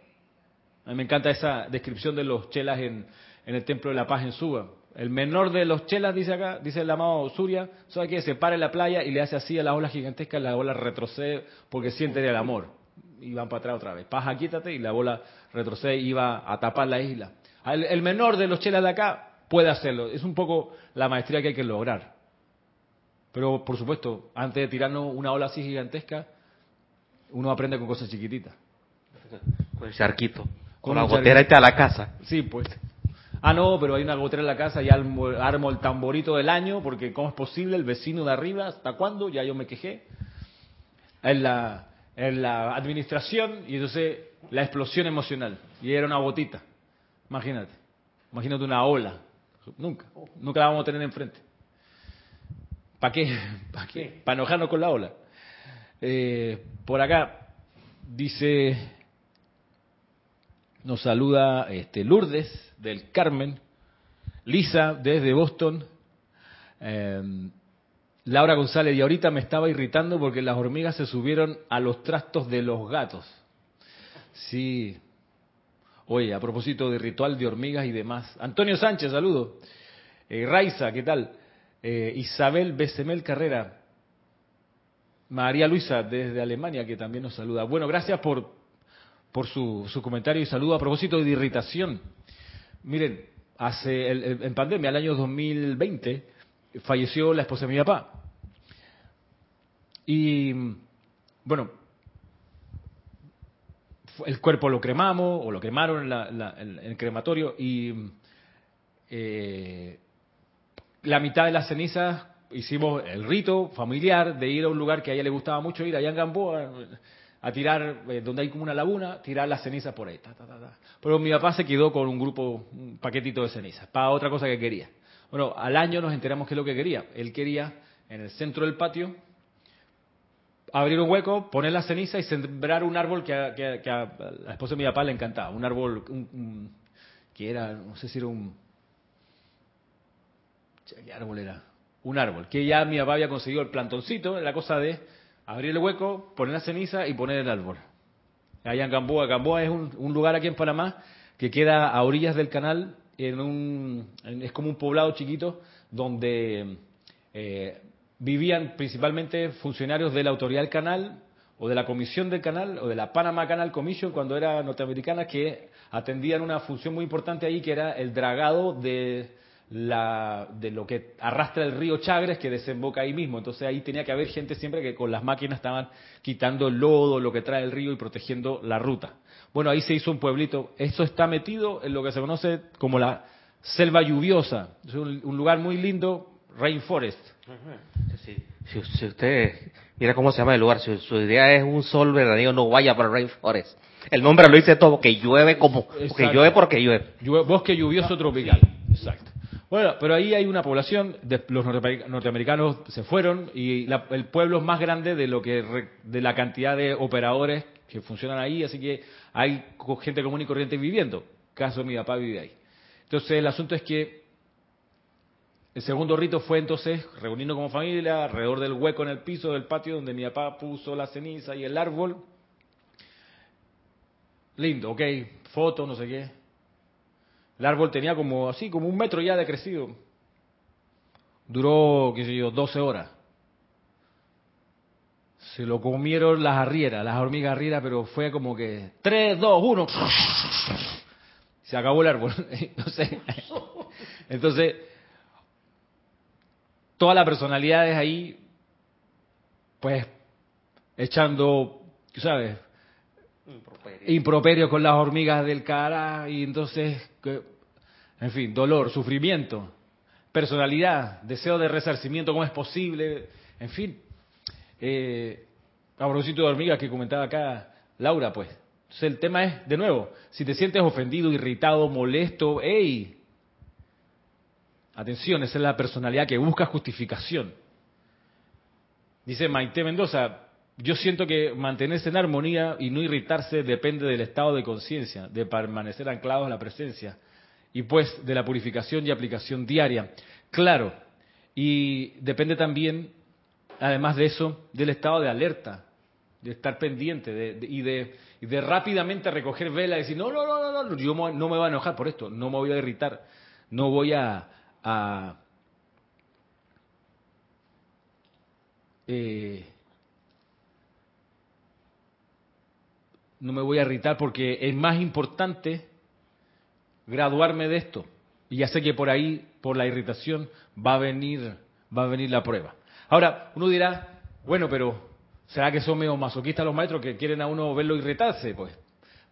A me encanta esa descripción de los chelas en, el Templo de la Paz en Suba. El menor de los chelas, dice acá, dice el amado Surya, ¿sabe qué? Se para en la playa y le hace así a la ola gigantesca, la ola retrocede porque siente el amor. Y van para atrás otra vez. Paz, quítate, y la bola retrocede y va a tapar la isla. el menor de los chelas de acá puede hacerlo. Es un poco la maestría que hay que lograr. Pero, por supuesto, antes de tirarnos una ola así gigantesca, uno aprende con cosas chiquititas. Con el charquito. Con, la gotera está a la casa. Sí, pues. Ah, no, pero hay una gotera en la casa, ya armo el tamborito del año, porque ¿cómo es posible? El vecino de arriba, ¿hasta cuándo? Ya yo me quejé. En la, en la administración, y entonces la explosión emocional. Y era una gotita. Imagínate. Imagínate una ola. Nunca. Nunca la vamos a tener enfrente. ¿Para qué? ¿Para qué? Para enojarnos con la ola. Eh, por acá dice, nos saluda este, Lourdes del Carmen, Lisa desde Boston, eh, Laura González, y ahorita me estaba irritando porque las hormigas se subieron a los trastos de los gatos. Sí, Oye, a propósito de ritual de hormigas y demás. Antonio Sánchez, saludo. Eh, Raiza, ¿qué tal? Eh, Isabel Besemel Carrera. María Luisa, desde Alemania, que también nos saluda. Bueno, gracias por, por su, comentario y saludo. A propósito de irritación. Miren, hace en pandemia, el año 2020, falleció la esposa de mi papá. Y, bueno, el cuerpo lo cremamos o lo quemaron en, el crematorio y eh, la mitad de las cenizas hicimos el rito familiar de ir a un lugar que a ella le gustaba mucho ir, allá en Gamboa, a tirar, eh, donde hay como una laguna, tirar las cenizas por ahí. Pero mi papá se quedó con un grupo, un paquetito de cenizas, para otra cosa que quería. Bueno, al año nos enteramos qué es lo que quería. Él quería, en el centro del patio, abrir un hueco, poner la ceniza y sembrar un árbol que a, la esposa de mi papá le encantaba. Un árbol que era, no sé si era un... ¿Qué árbol era? Un árbol, que ya mi papá había conseguido el plantoncito, la cosa de abrir el hueco, poner la ceniza y poner el árbol. Allá en Gamboa. Gamboa es un, lugar aquí en Panamá que queda a orillas del canal, en un, es como un poblado chiquito donde... Eh, vivían principalmente funcionarios de la autoridad del canal o de la comisión del canal o de la Panama Canal Commission cuando era norteamericana que atendían una función muy importante ahí que era el dragado de la, de lo que arrastra el río Chagres que desemboca ahí mismo. Entonces ahí tenía que haber gente siempre que con las máquinas estaban quitando el lodo, lo que trae el río y protegiendo la ruta. Bueno, ahí se hizo un pueblito. Esto está metido en lo que se conoce como la selva lluviosa. Es un, lugar muy lindo, rainforest. Si, usted mira cómo se llama el lugar, si su idea es un sol verdadero, no vaya para rainforest. El nombre lo dice todo, que llueve como, que llueve porque llueve. Bosque lluvioso tropical. Exacto. Bueno, pero ahí hay una población, de, los norteamericanos se fueron y el pueblo es más grande de lo que de la cantidad de operadores que funcionan ahí, así que hay gente común y corriente viviendo. Caso mi papá vive ahí. Entonces el asunto es que el segundo rito fue entonces reunirnos como familia alrededor del hueco en el piso del patio donde mi papá puso la ceniza y el árbol. Lindo, ok, fotos, no sé qué. El árbol tenía como así, como un metro ya de crecido. Duró, qué sé yo, 12 horas. Se lo comieron las arrieras, las hormigas arrieras, pero fue como que 3, 2, 1. Se acabó el árbol. Entonces, entonces todas las personalidades ahí, pues, echando, ¿sabes? improperio con las hormigas del cara y entonces, en fin, dolor, sufrimiento, personalidad, deseo de resarcimiento, cómo es posible, en fin. Eh, a propósito de hormigas que comentaba acá Laura, pues. Entonces el tema es, de nuevo, si te sientes ofendido, irritado, molesto, hey, atención, esa es la personalidad que busca justificación. Dice Maite Mendoza, yo siento que mantenerse en armonía y no irritarse depende del estado de conciencia, de permanecer anclados a la presencia y pues de la purificación y aplicación diaria. Claro, y depende también, además de eso, del estado de alerta, de estar pendiente y, de, rápidamente recoger vela y decir, no, no, no, no, no, yo no me voy a enojar por esto, no me voy a irritar, no voy a... eh, no me voy a irritar porque es más importante graduarme de esto. Y ya sé que por ahí, por la irritación, va a venir, va a venir la prueba. Ahora, uno dirá, bueno, pero ¿será que son medio masoquistas los maestros que quieren a uno verlo irritarse? Pues,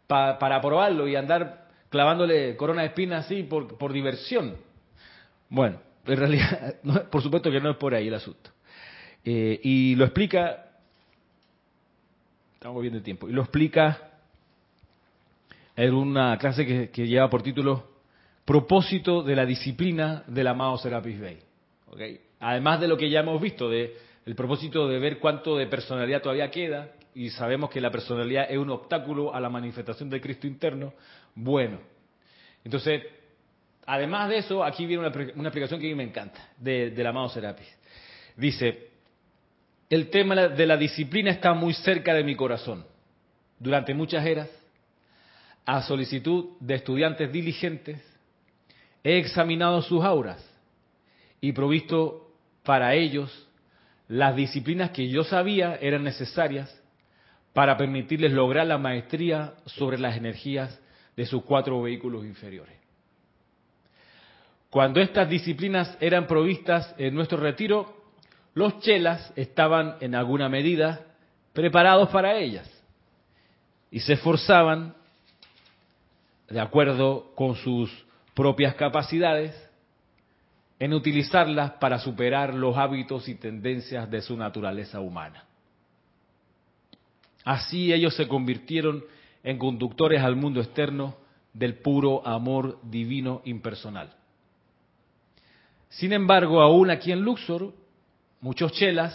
para probarlo y andar clavándole corona de espinas así por, por diversión. Bueno, en realidad, por supuesto que no es por ahí el asunto. Eh, y lo explica estamos viendo el tiempo, y lo explica en una clase que, lleva por título Propósito de la disciplina del amado Serapis Bey. Además de lo que ya hemos visto, de el propósito de ver cuánto de personalidad todavía queda, y sabemos que la personalidad es un obstáculo a la manifestación del Cristo interno, bueno. Entonces, además de eso, aquí viene una, una explicación que a mí me encanta, del amado Serapis. Dice, el tema de la disciplina está muy cerca de mi corazón. Durante muchas eras, a solicitud de estudiantes diligentes, he examinado sus auras y provisto para ellos las disciplinas que yo sabía eran necesarias para permitirles lograr la maestría sobre las energías de sus cuatro vehículos inferiores. Cuando estas disciplinas eran provistas en nuestro retiro, los chelas estaban en alguna medida preparados para ellas y se esforzaban, de acuerdo con sus propias capacidades, en utilizarlas para superar los hábitos y tendencias de su naturaleza humana. Así ellos se convirtieron en conductores al mundo externo del puro amor divino impersonal. Sin embargo, aún aquí en Luxor, Muchos chelas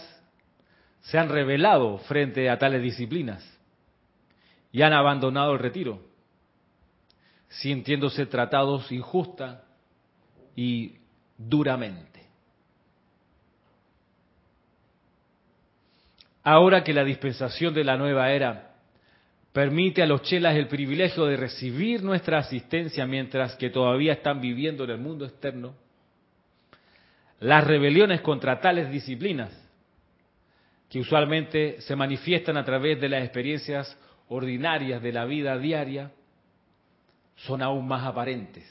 se han rebelado frente a tales disciplinas y han abandonado el retiro, sintiéndose tratados injusta y duramente. Ahora que la dispensación de la nueva era permite a los chelas el privilegio de recibir nuestra asistencia mientras que todavía están viviendo en el mundo externo, las rebeliones contra tales disciplinas que usualmente se manifiestan a través de las experiencias ordinarias de la vida diaria, son aún más aparentes.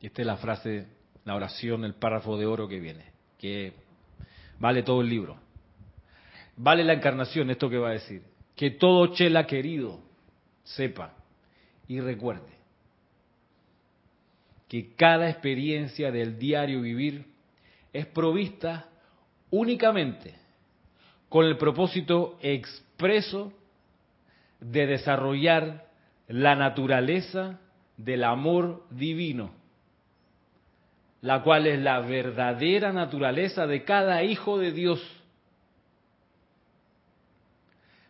Y esta es la frase, la oración, el párrafo de oro que viene, que vale todo el libro. Vale la encarnación, esto que va a decir. Que todo chela querido sepa y recuerde que cada experiencia del diario vivir es provista únicamente con el propósito expreso de desarrollar la naturaleza del amor divino, la cual es la verdadera naturaleza de cada hijo de Dios.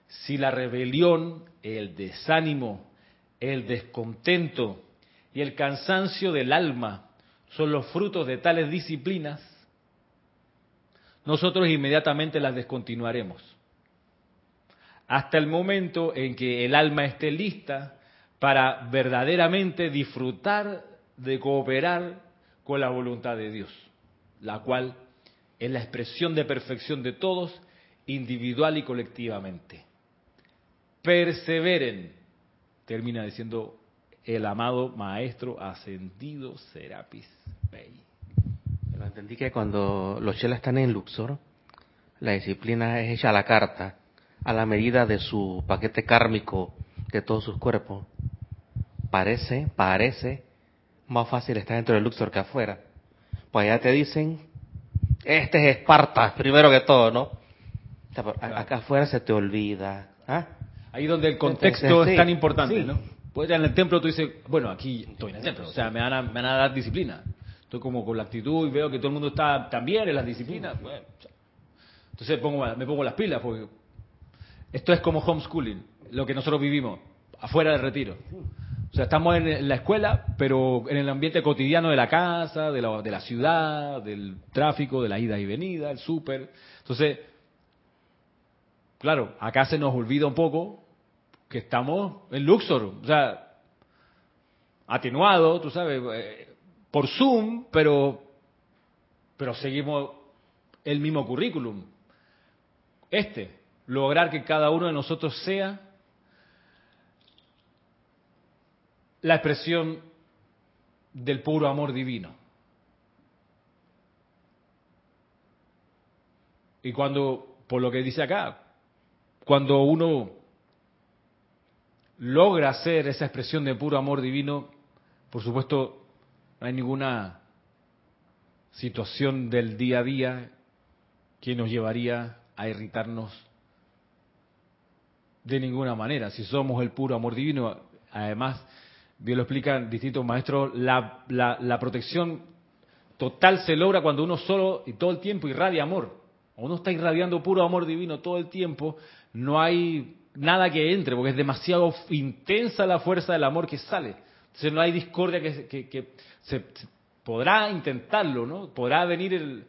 Si la rebelión, el desánimo, el descontento y el cansancio del alma son los frutos de tales disciplinas, nosotros inmediatamente las descontinuaremos. Hasta el momento en que el alma esté lista para verdaderamente disfrutar de cooperar con la voluntad de Dios, la cual es la expresión de perfección de todos, individual y colectivamente. Perseveren, termina diciendo el amado maestro ascendido Serapis Bey. Lo entendí que cuando los chelas están en Luxor, la disciplina es hecha a la carta, a la medida de su paquete kármico de todos sus cuerpos. Parece, parece más fácil estar dentro del Luxor que afuera. Pues allá te dicen, este es Esparta, primero que todo, ¿no? acá afuera se te olvida. ¿ah? Ahí donde el contexto es tan importante, ¿no? Pues en el templo tú dices, bueno, aquí estoy en el templo, o sea, me van a, me van a dar disciplina estoy como con la actitud y veo que todo el mundo está también en las disciplinas. entonces pongo, me pongo las pilas, porque esto es como homeschooling, lo que nosotros vivimos, afuera del retiro. O sea, estamos en la escuela, pero en el ambiente cotidiano de la casa, de la, de la ciudad, del tráfico, de la ida y venida, el súper. Entonces, claro, acá se nos olvida un poco que estamos en Luxor, o sea, atenuado, tú sabes, eh, por Zoom, pero, pero seguimos el mismo currículum. Este, lograr que cada uno de nosotros sea la expresión del puro amor divino. Y cuando, por lo que dice acá, cuando uno logra hacer esa expresión de puro amor divino, por supuesto, no hay ninguna situación del día a día que nos llevaría a irritarnos de ninguna manera. Si somos el puro amor divino, además, Dios lo explica distintos maestros, la, la, protección total se logra cuando uno solo y todo el tiempo irradia amor. Uno está irradiando puro amor divino todo el tiempo, no hay nada que entre, porque es demasiado intensa la fuerza del amor que sale. Entonces no hay discordia que, que, se, podrá intentarlo, ¿no? Podrá venir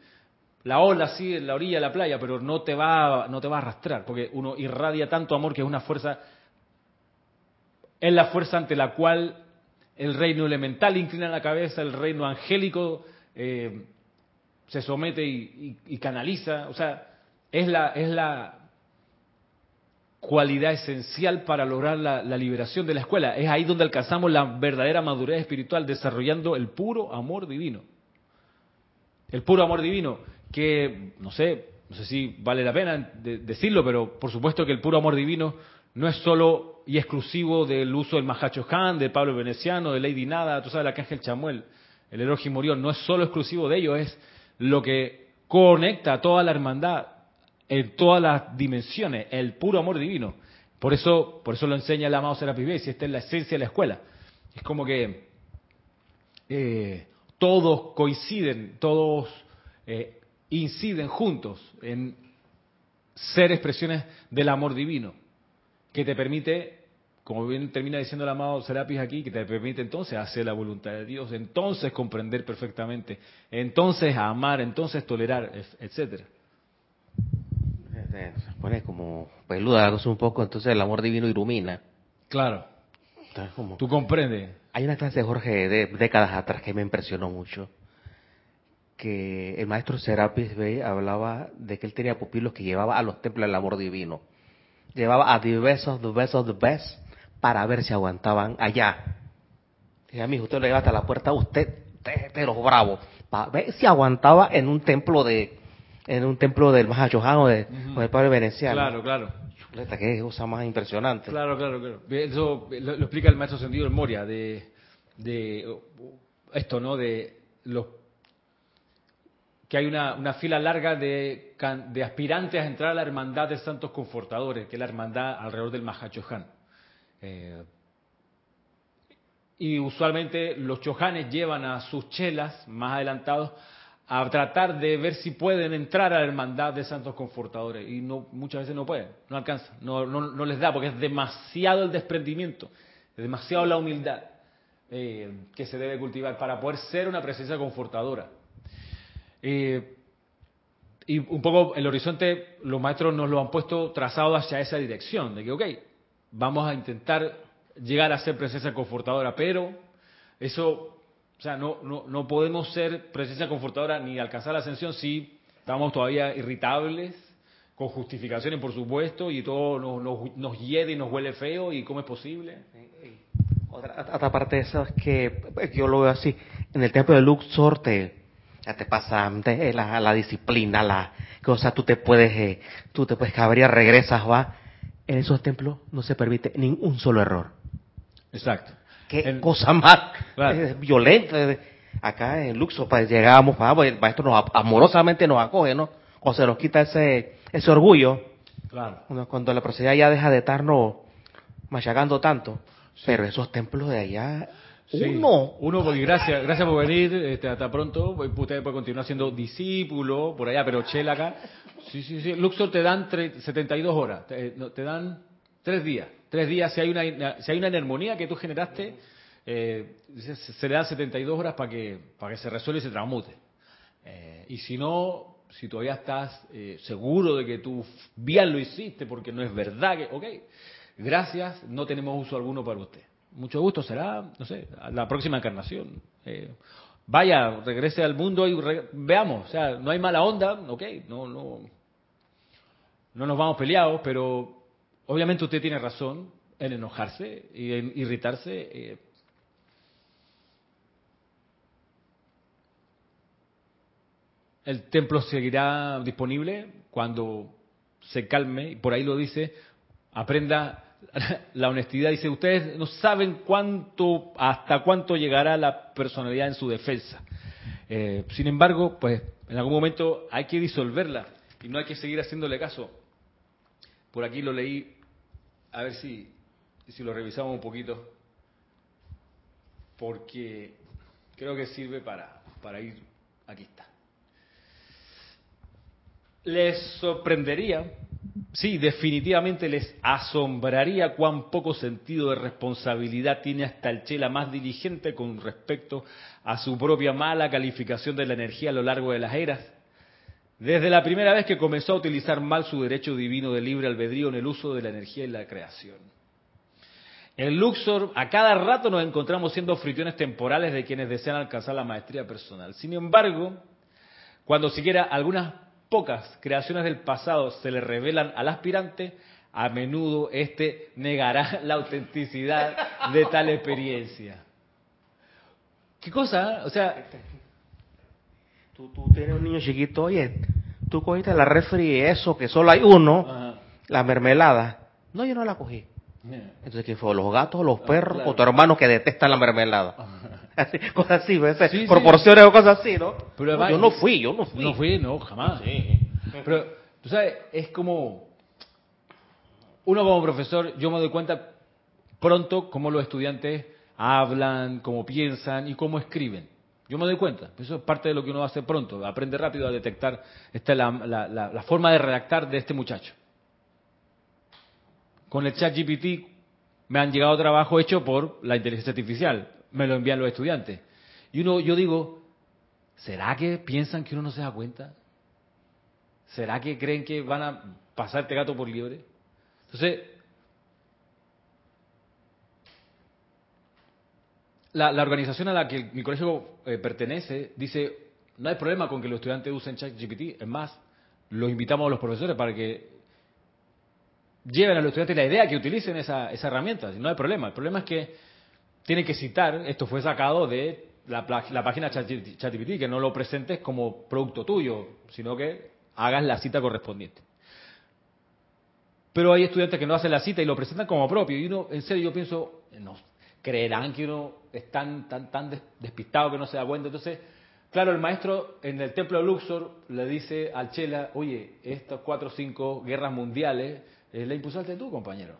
la ola así en la orilla de la playa, pero no te va, no te va a arrastrar, porque uno irradia tanto amor que es una fuerza, es la fuerza ante la cual el reino elemental inclina la cabeza, el reino angélico eh, se somete y, canaliza, o sea, es la, es la, cualidad esencial para lograr la, liberación de la escuela. Es ahí donde alcanzamos la verdadera madurez espiritual, desarrollando el puro amor divino. El puro amor divino, que no sé, no sé si vale la pena decirlo, pero por supuesto que el puro amor divino no es solo y exclusivo del uso del Mahacho Khan, de Pablo Veneciano, de Lady Nada, tú sabes, el Arcángel Chamuel, el Elohim Murión, no es solo exclusivo de ello, es lo que conecta a toda la hermandad en todas las dimensiones, el puro amor divino. Por eso, por eso lo enseña el amado Serapis Bey, esta es la esencia de la escuela. Es como que eh, todos coinciden, todos eh, inciden juntos en ser expresiones del amor divino, que te permite, como bien termina diciendo el amado Serapis aquí, que te permite entonces hacer la voluntad de Dios, entonces comprender perfectamente, entonces amar, entonces tolerar, etcétera se pone como peluda un poco, entonces el amor divino ilumina. Claro. Tú comprendes. Hay una clase de Jorge de décadas atrás que me impresionó mucho, que el maestro Serapis Bey hablaba de que él tenía pupilos que llevaba a los templos del amor divino. Llevaba a of the best para ver si aguantaban allá. Dije, amigo, usted lo lleva hasta la puerta, usted, usted de los bravos, para ver si aguantaba en un templo de, en un templo del Mahachohan o, de, o del Padre Veneciano. Claro, claro. Chuleta, qué cosa más impresionante. Claro, claro, claro. Eso lo, lo explica el maestro sentido del Moria, de, de uh, esto, ¿no? De los que hay una, una fila larga de, de aspirantes a entrar a la hermandad de santos confortadores, que es la hermandad alrededor del Mahachohan. Eh, y usualmente los chojanes llevan a sus chelas más adelantados a tratar de ver si pueden entrar a la hermandad de santos confortadores y no muchas veces no pueden, no alcanzan, no, les da porque es demasiado el desprendimiento, es demasiado la humildad eh, que se debe cultivar para poder ser una presencia confortadora. Eh, y un poco el horizonte, los maestros nos lo han puesto trazado hacia esa dirección, de que, ok, vamos a intentar llegar a ser presencia confortadora, pero eso, o sea, no, no, no podemos ser presencia confortadora ni alcanzar la ascensión si estamos todavía irritables, con justificaciones, por supuesto, y todo nos, nos, nos hiede y nos huele feo, y cómo es posible. Otra, otra parte de eso es que pues, yo lo veo así. En el templo de Luxor te, ya te pasa te- la, la disciplina, la cosa, tú te puedes, eh, tú te puedes cabrear, regresas, va. En esos templos no se permite ningún solo error. Exacto. Qué cosa más Claro. eh, violenta. Acá en Luxor, pues llegamos, vamos, el maestro nos, amorosamente nos acoge, ¿no? O se nos quita ese, ese orgullo. Claro. Cuando, la procedía ya deja de estarnos machacando tanto. Pero esos templos de allá, Sí. uno. Uno, porque gracias, gracias por venir, este, hasta pronto. Usted puede continuar siendo discípulo por allá, pero Chela acá. Sí, sí, sí. Luxor te dan tre- 72 horas, te, no, te dan tres días. Tres días, si hay una, si hay una armonía que tú generaste, eh, se, le dan 72 horas para que, para que se resuelva y se transmute. Eh, y si no, si todavía estás eh, seguro de que tú bien lo hiciste, porque no es verdad que, ok, gracias, no tenemos uso alguno para usted. Mucho gusto, será, no sé, la próxima encarnación. Vaya, regrese al mundo y veamos, o sea, no hay mala onda, ok, no, no, no nos vamos peleados, pero obviamente usted tiene razón en enojarse y en irritarse. eh, El templo seguirá disponible cuando se calme, y por ahí lo dice, aprenda la honestidad. Dice, ustedes no saben cuánto, hasta cuánto llegará la personalidad en su defensa. Eh, sin embargo, pues en algún momento hay que disolverla y no hay que seguir haciéndole caso. Por aquí lo leí, a ver si, si lo revisamos un poquito, porque creo que sirve para, para ir, aquí está. Les sorprendería, sí, definitivamente les asombraría cuán poco sentido de responsabilidad tiene hasta el Chela más diligente con respecto a su propia mala calificación de la energía a lo largo de las eras. Desde la primera vez que comenzó a utilizar mal su derecho divino de libre albedrío en el uso de la energía y la creación. En Luxor, a cada rato nos encontramos siendo fricciones temporales de quienes desean alcanzar la maestría personal. Sin embargo, cuando siquiera algunas pocas creaciones del pasado se le revelan al aspirante, a menudo éste negará la autenticidad de tal experiencia. ¿Qué cosa? O sea, Tú, tú tienes un niño chiquito, oye, tú cogiste la refri, eso, que solo hay uno, ajá. la mermelada. No, yo no la cogí. Entonces, ¿quién fue? ¿Los gatos, los perros claro. o tu hermano que detesta la mermelada? Así, cosas así, ¿ves? Sí, sí. proporciones o cosas así, ¿no? Pero No, además- yo no fui, yo no fui. No fui, no, jamás. Sí. Pero, tú sabes, es como. Uno como profesor, yo me doy cuenta pronto cómo los estudiantes hablan, cómo piensan y cómo escriben. Yo me doy cuenta. Eso es parte de lo que uno hace pronto. Aprende rápido a detectar esta es la, la- la- forma de redactar de este muchacho. Con el chat GPT me han llegado trabajo hecho por la inteligencia artificial. Me lo envían los estudiantes. Y uno, yo digo, ¿será que piensan que uno no se da cuenta? ¿Será que creen que van a pasarte gato por liebre? Entonces, la, la organización a la que mi colegio eh, pertenece dice, No hay problema con que los estudiantes usen ChatGPT. Es más, los invitamos a los profesores para que lleven a los estudiantes la idea que utilicen esa, esa herramienta. No hay problema. El problema es que tienen que citar, esto fue sacado de la, la página ChatGPT, que no lo presentes como producto tuyo, sino que hagas la cita correspondiente. Pero hay estudiantes que no hacen la cita y lo presentan como propio. Y uno, en serio, yo pienso, no, creerán que uno es tan, tan, tan despistado que no se da cuenta. Entonces, claro, el maestro en el templo de Luxor le dice al Chela, oye, estas cuatro o cinco guerras mundiales eh, la impulsaste tú, compañero.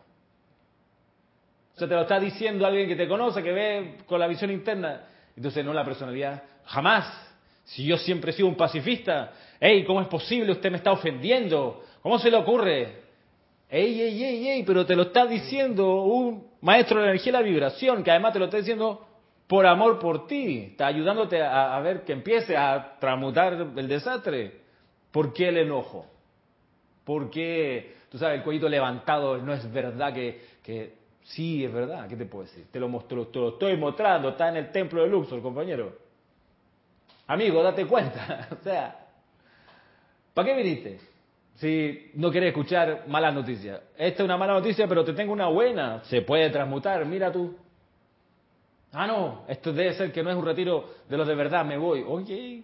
O sea, te lo está diciendo alguien que te conoce, que ve con la visión interna. Entonces, no la personalidad. Jamás. Si yo siempre he sido un pacifista, hey, ¿cómo es posible? Usted me está ofendiendo. ¿Cómo se le ocurre? Ey, ey, ey, ey, pero te lo está diciendo un maestro de la energía y la vibración, que además te lo está diciendo por amor por ti, está ayudándote a, ver que empiece a transmutar el desastre. ¿Por qué el enojo? ¿Por qué, tú sabes, el cuellito levantado no es verdad que, que sí es verdad? ¿Qué te puedo decir? Te lo, te lo estoy mostrando, está en el templo de Luxor, compañero. Amigo, date cuenta. o sea, ¿para qué viniste? Si no quieres escuchar malas noticias. Esta es una mala noticia, pero te tengo una buena. Se puede transmutar, mira tú. Ah, no, esto debe ser que no es un retiro de los de verdad, me voy. Oye.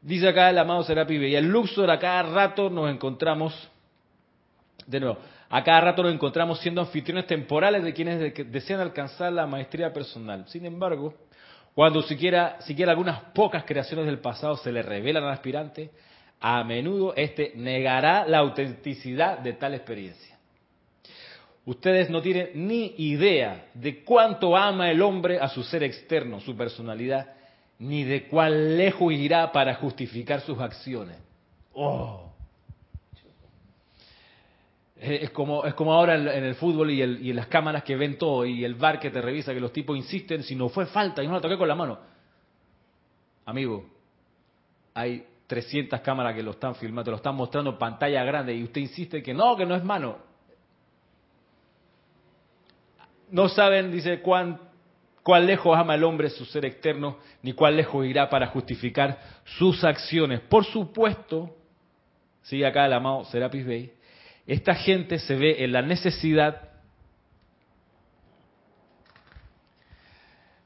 Dice acá el amado Serapi y el Luxor a cada rato nos encontramos, de nuevo, a cada rato nos encontramos siendo anfitriones temporales de quienes desean alcanzar la maestría personal. Sin embargo, cuando siquiera, siquiera algunas pocas creaciones del pasado se le revelan al aspirante, a menudo éste negará la autenticidad de tal experiencia. Ustedes no tienen ni idea de cuánto ama el hombre a su ser externo, su personalidad, ni de cuán lejos irá para justificar sus acciones. Oh. Es como, es como ahora en el fútbol y, y en las cámaras que ven todo y el bar que te revisa que los tipos insisten si no fue falta y no la toqué con la mano. Amigo, hay 300 cámaras que lo están filmando, te lo están mostrando en pantalla grande y usted insiste que no, que no es mano. No saben, dice, cuán, cuán lejos ama el hombre su ser externo, ni cuán lejos irá para justificar sus acciones. Por supuesto, sigue acá el amado Serapis Bey, esta gente se ve en la necesidad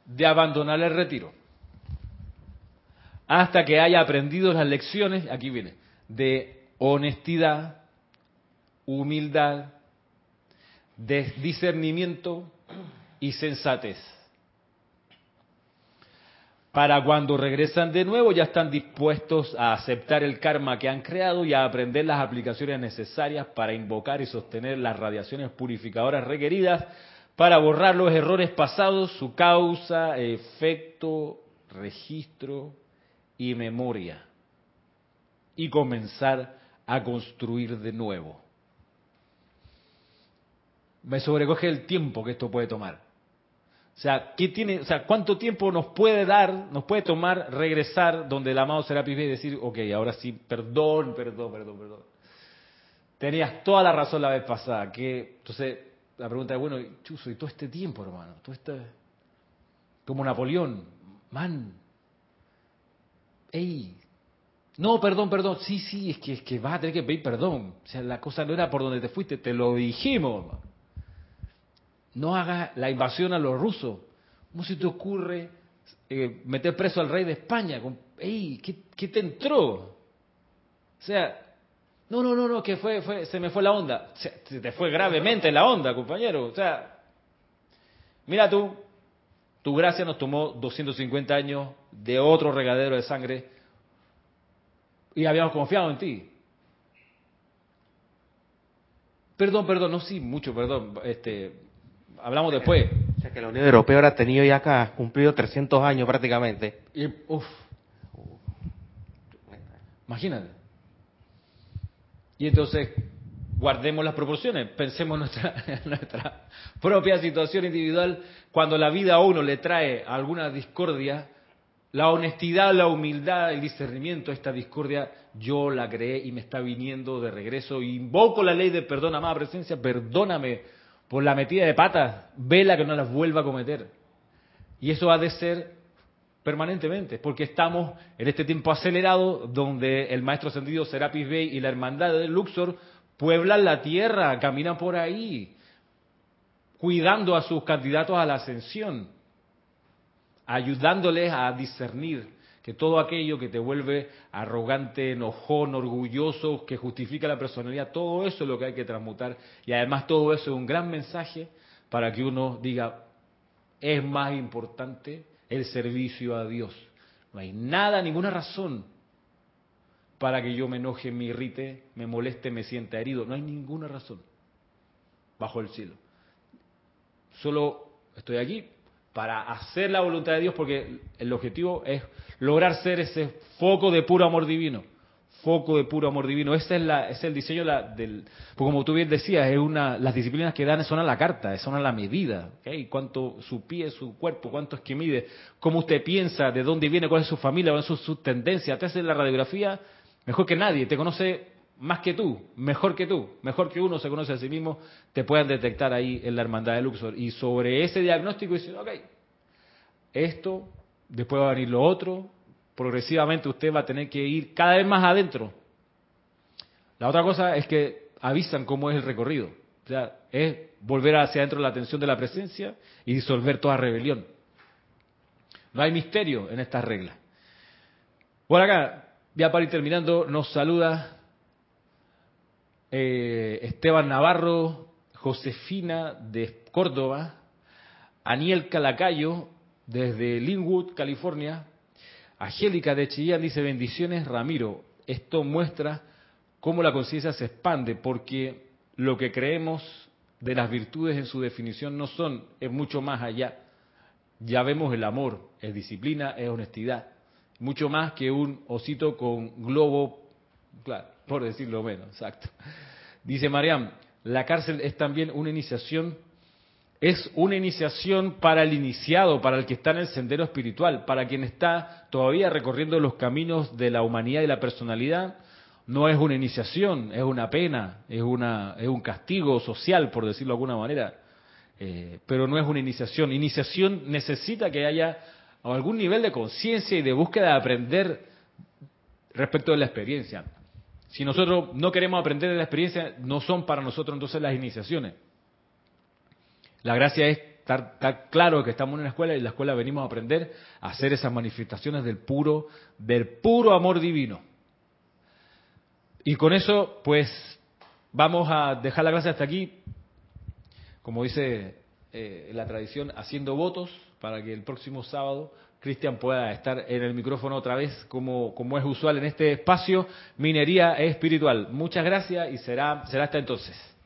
de abandonar el retiro hasta que haya aprendido las lecciones, aquí viene, de honestidad, humildad, de discernimiento y sensatez. Para cuando regresan de nuevo ya están dispuestos a aceptar el karma que han creado y a aprender las aplicaciones necesarias para invocar y sostener las radiaciones purificadoras requeridas para borrar los errores pasados, su causa, efecto, registro, y memoria y comenzar a construir de nuevo. Me sobrecoge el tiempo que esto puede tomar. O sea, ¿qué tiene, o sea, ¿cuánto tiempo nos puede dar, nos puede tomar regresar donde el amado será y decir, ok, ahora sí, perdón, perdón, perdón, perdón. Tenías toda la razón la vez pasada. Que, entonces, la pregunta es, bueno, Chuso, ¿y todo este tiempo, hermano? Todo este, como Napoleón, man, ¡Ey! No, perdón, perdón. Sí, sí, es que, es que vas a tener que pedir perdón. O sea, la cosa no era por donde te fuiste, te lo dijimos. No hagas la invasión a los rusos. ¿Cómo se te ocurre eh, meter preso al rey de España? ¡Ey! ¿qué, te entró? O sea, no, no, no, no, que fue, fue, se me fue la onda. Se, te fue gravemente la onda, compañero. O sea, mira tú, tu gracia nos tomó 250 años de otro regadero de sangre y habíamos confiado en ti. Perdón, perdón, no, sí, mucho, perdón. Este, hablamos después. O sea que la Unión Europea ahora ha tenido ya acá, cumplido 300 años prácticamente. Y, uf. Imagínate. Y entonces, guardemos las proporciones, pensemos nuestra, nuestra propia situación individual. Cuando la vida a uno le trae alguna discordia, la honestidad, la humildad, el discernimiento, esta discordia, yo la creé y me está viniendo de regreso. Invoco la ley de perdón, amada presencia, perdóname por la metida de patas, vela que no las vuelva a cometer. Y eso ha de ser permanentemente, porque estamos en este tiempo acelerado donde el maestro ascendido Serapis Bey y la hermandad de Luxor pueblan la tierra, caminan por ahí, cuidando a sus candidatos a la ascensión, ayudándoles a discernir que todo aquello que te vuelve arrogante, enojón, orgulloso, que justifica la personalidad, todo eso es lo que hay que transmutar. Y además todo eso es un gran mensaje para que uno diga, es más importante el servicio a Dios. No hay nada, ninguna razón para que yo me enoje, me irrite, me moleste, me sienta herido. No hay ninguna razón bajo el cielo. Solo estoy aquí para hacer la voluntad de Dios porque el objetivo es lograr ser ese foco de puro amor divino. Foco de puro amor divino. Ese es, la, es el diseño del... Porque como tú bien decías, es una, las disciplinas que dan son a la carta, son a la medida. Cuánto su pie, su cuerpo, cuánto es que mide, cómo usted piensa, de dónde viene, cuál es su familia, cuáles son sus tendencias. Te hace la radiografía mejor que nadie, te conoce más que tú, mejor que tú, mejor que uno se conoce a sí mismo, te puedan detectar ahí en la hermandad de Luxor. Y sobre ese diagnóstico dicen, ok, esto, después va a venir lo otro, progresivamente usted va a tener que ir cada vez más adentro. La otra cosa es que avisan cómo es el recorrido. O sea, es volver hacia adentro la atención de la presencia y disolver toda rebelión. No hay misterio en estas reglas. Por acá, ya para ir terminando, nos saluda eh, Esteban Navarro, Josefina de Córdoba, Aniel Calacayo desde Linwood, California, Angélica de Chillán dice bendiciones Ramiro. Esto muestra cómo la conciencia se expande porque lo que creemos de las virtudes en su definición no son, es mucho más allá. Ya vemos el amor, es disciplina, es honestidad, mucho más que un osito con globo, claro, por decirlo menos, exacto. Dice Mariam, la cárcel es también una iniciación es una iniciación para el iniciado, para el que está en el sendero espiritual, para quien está todavía recorriendo los caminos de la humanidad y la personalidad. No es una iniciación, es una pena, es, una, es un castigo social, por decirlo de alguna manera, eh, pero no es una iniciación. Iniciación necesita que haya algún nivel de conciencia y de búsqueda de aprender respecto de la experiencia. Si nosotros no queremos aprender de la experiencia, no son para nosotros entonces las iniciaciones. La gracia es estar, claro que estamos en una escuela y en la escuela venimos a aprender a hacer esas manifestaciones del puro, del puro amor divino. Y con eso, pues, vamos a dejar la clase hasta aquí. Como dice eh, la tradición, haciendo votos para que el próximo sábado Cristian pueda estar en el micrófono otra vez, como, como es usual en este espacio, Minería Espiritual. Muchas gracias y será, será hasta entonces.